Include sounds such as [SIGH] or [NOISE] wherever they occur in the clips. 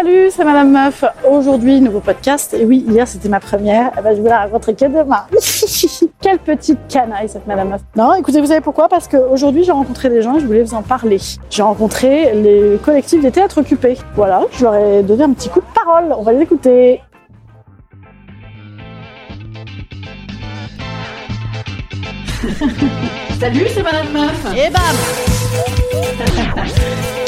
Salut, c'est Madame Meuf. Aujourd'hui, nouveau podcast. Et oui, hier c'était ma première. Eh ben, je vais la rencontrer que demain. [LAUGHS] Quelle petite canaille cette Madame Meuf. Non, écoutez, vous savez pourquoi? Parce qu'aujourd'hui j'ai rencontré des gens et je voulais vous en parler. J'ai rencontré les collectifs des théâtres occupés. Voilà, je leur ai donné un petit coup de parole. On va les écouter. [LAUGHS] Salut, c'est Madame Meuf. Et bam [LAUGHS]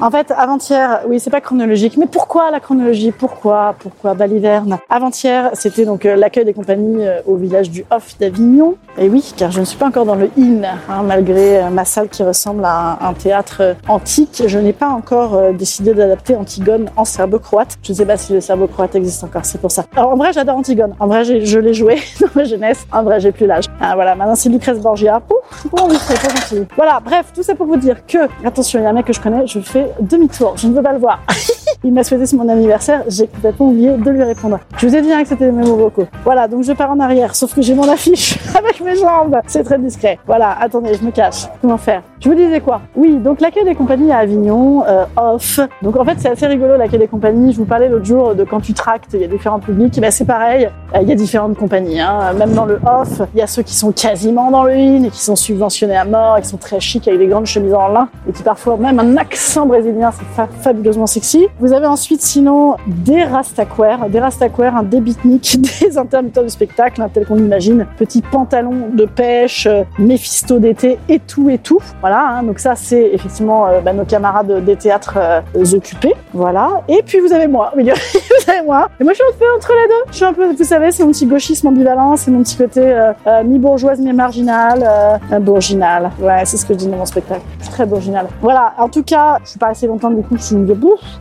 En fait, avant-hier, oui, c'est pas chronologique, mais pourquoi la chronologie? Pourquoi? Pourquoi Baliverne? Avant-hier, c'était donc euh, l'accueil des compagnies euh, au village du Hof d'Avignon. Et oui, car je ne suis pas encore dans le in, hein, malgré euh, ma salle qui ressemble à un, théâtre antique. Je n'ai pas encore décidé d'adapter Antigone en serbo-croate. Je ne sais pas si le serbo-croate existe encore, c'est pour ça. Alors, en vrai, j'adore Antigone. En vrai, je l'ai joué [LAUGHS] dans ma jeunesse. En vrai, j'ai plus l'âge. Ah, voilà, maintenant c'est Lucrèce Borgia. Ouf, oh, oui, c'est pas gentil. Voilà, bref, tout ça pour vous dire que, attention, il y a un mec que je connais, je fais demi-tour, je ne veux pas le voir. [LAUGHS] Il m'a souhaité c'est mon anniversaire, j'ai complètement oublié de lui répondre. Je vous ai dit hein, que c'était mes mots vocaux. Voilà, donc je pars en arrière, sauf que j'ai mon affiche [LAUGHS] avec mes jambes. C'est très discret. Voilà, attendez, je me cache. Comment faire? Je vous disais quoi? Oui, donc l'accueil des compagnies à Avignon, euh, off. Donc en fait, c'est assez rigolo l'accueil des compagnies. Je vous parlais l'autre jour de quand tu tractes, il y a différents publics. Ben, c'est pareil, euh, il y a différentes compagnies. Hein. Même dans le off, il y a ceux qui sont quasiment dans le in et qui sont subventionnés à mort, et qui sont très chics avec des grandes chemises en lin et qui parfois même un accent brésilien, c'est fa fabuleusement sexy. Avez ensuite sinon des rastaquaires, des rastaquaires, un des [LAUGHS] beatniks, des intermittents du spectacle, hein, tel qu'on imagine, petit pantalon de pêche, euh, Méphisto d'été et tout et tout. Voilà, hein, donc ça c'est effectivement euh, bah, nos camarades des théâtres euh, occupés. Voilà, et puis vous avez moi, [LAUGHS] vous avez moi. Et moi je suis un peu entre les deux. Je suis un peu, vous savez, c'est mon petit gauchisme ambivalent, c'est mon petit côté euh, mi-bourgeoise, mi-marginale, bourginale. Ouais, c'est ce que je dis dans mon spectacle. Je suis très bourginale. Voilà, en tout cas, je suis pas assez longtemps du coup, je suis une bouffe.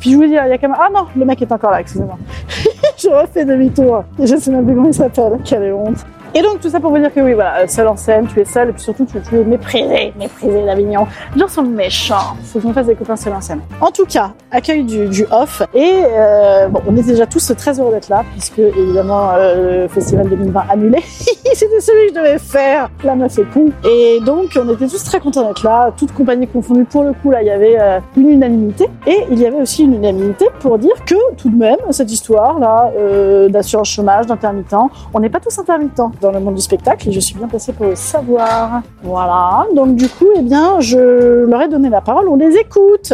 Puis je vous dis, il y a quand même... Ah non, le mec est encore là, excusez-moi. [LAUGHS] je refais demi-tour. Je sais même plus comment il s'appelle. Quelle honte. Et donc tout ça pour vous dire que oui, voilà, seul en scène, tu es seul, et puis surtout tu, tu es méprisé, méprisé d'Avignon. Les gens sont méchants. Faut que je me fasse des copains seul en scène. En tout cas, accueil du, off. Et euh, bon, on était déjà tous très heureux d'être là, puisque évidemment euh, le festival 2020 annulé. [LAUGHS] C'était celui que je devais faire. La meuf est con. Et donc on était tous très contents d'être là, toutes compagnies confondues. Pour le coup, là, il y avait euh, une unanimité. Et il y avait aussi une unanimité pour dire que tout de même, cette histoire là euh, d'assurance chômage, d'intermittent, on n'est pas tous intermittents dans le monde du spectacle et je suis bien placée pour le savoir. Voilà, donc du coup, eh bien, je leur ai donné la parole, on les écoute.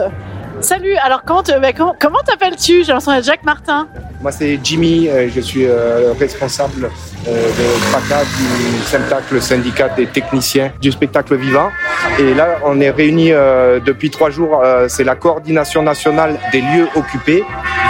Salut, alors comment comment t'appelles-tu? J'ai l'impression d'être Jacques Martin. Moi, c'est Jimmy, euh, je suis euh, responsable euh, de PACA du SEMTAC, le syndicat des techniciens du spectacle vivant. Et là, on est réunis euh, depuis trois jours. c'est la coordination nationale des lieux occupés.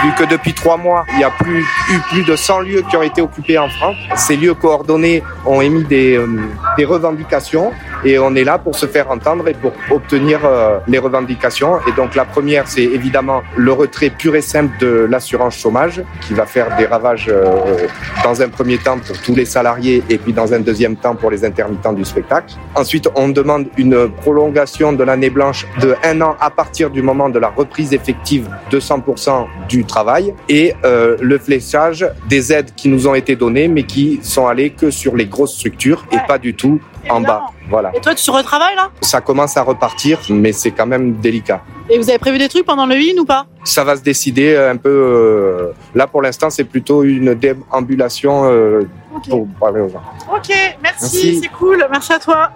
Vu que depuis trois mois, il y a plus, eu plus de 100 lieux qui ont été occupés en France. Ces lieux coordonnés ont émis des, euh, des revendications et on est là pour se faire entendre et pour obtenir euh, les revendications. Et donc la première, c'est évidemment le retrait pur et simple de l'assurance chômage qui va faire des ravages euh, dans un premier temps pour tous les salariés et puis dans un deuxième temps pour les intermittents du spectacle. Ensuite, on demande une prolongation de l'année blanche de un an à partir du moment de la reprise effective de 100% du travail et euh, le fléchage des aides qui nous ont été données mais qui sont allées que sur les grosses structures et pas du tout en bas. Voilà. Et toi, tu retravailles là? Ça commence à repartir, mais c'est quand même délicat. Et vous avez prévu des trucs pendant le in ou pas? Ça va se décider un peu. euh, là, pour l'instant, c'est plutôt une déambulation euh, pour parler aux gens. Ok, merci, Merci. c'est cool, merci à toi.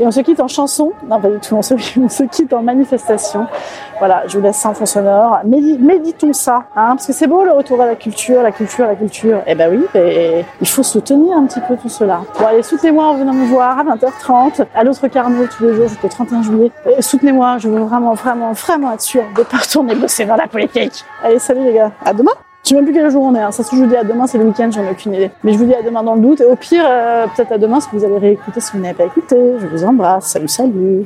Et on se quitte en chanson. Non, pas du tout, on se, [LAUGHS] on se quitte en manifestation. Voilà, je vous laisse un fond sonore. Médi- méditons ça, hein, parce que c'est beau le retour à la culture, la culture, la culture. Eh ben oui, et il faut soutenir un petit peu tout cela. Bon, allez, soutenez-moi en venant me voir à 20h30, à l'autre Carnot tous les jours jusqu'au 31 juillet. Et soutenez-moi, je veux vraiment, vraiment, vraiment être sûr de pas retourner bosser dans la politique. Allez, salut les gars, à demain je sais même plus quel jour on est. Hein. Ça se je vous dis à demain, c'est le week-end, j'en ai aucune idée. Mais je vous dis à demain dans le doute. Et au pire, euh, peut-être à demain, si vous allez réécouter si vous n'avez pas écouté. Je vous embrasse. Salut, salut.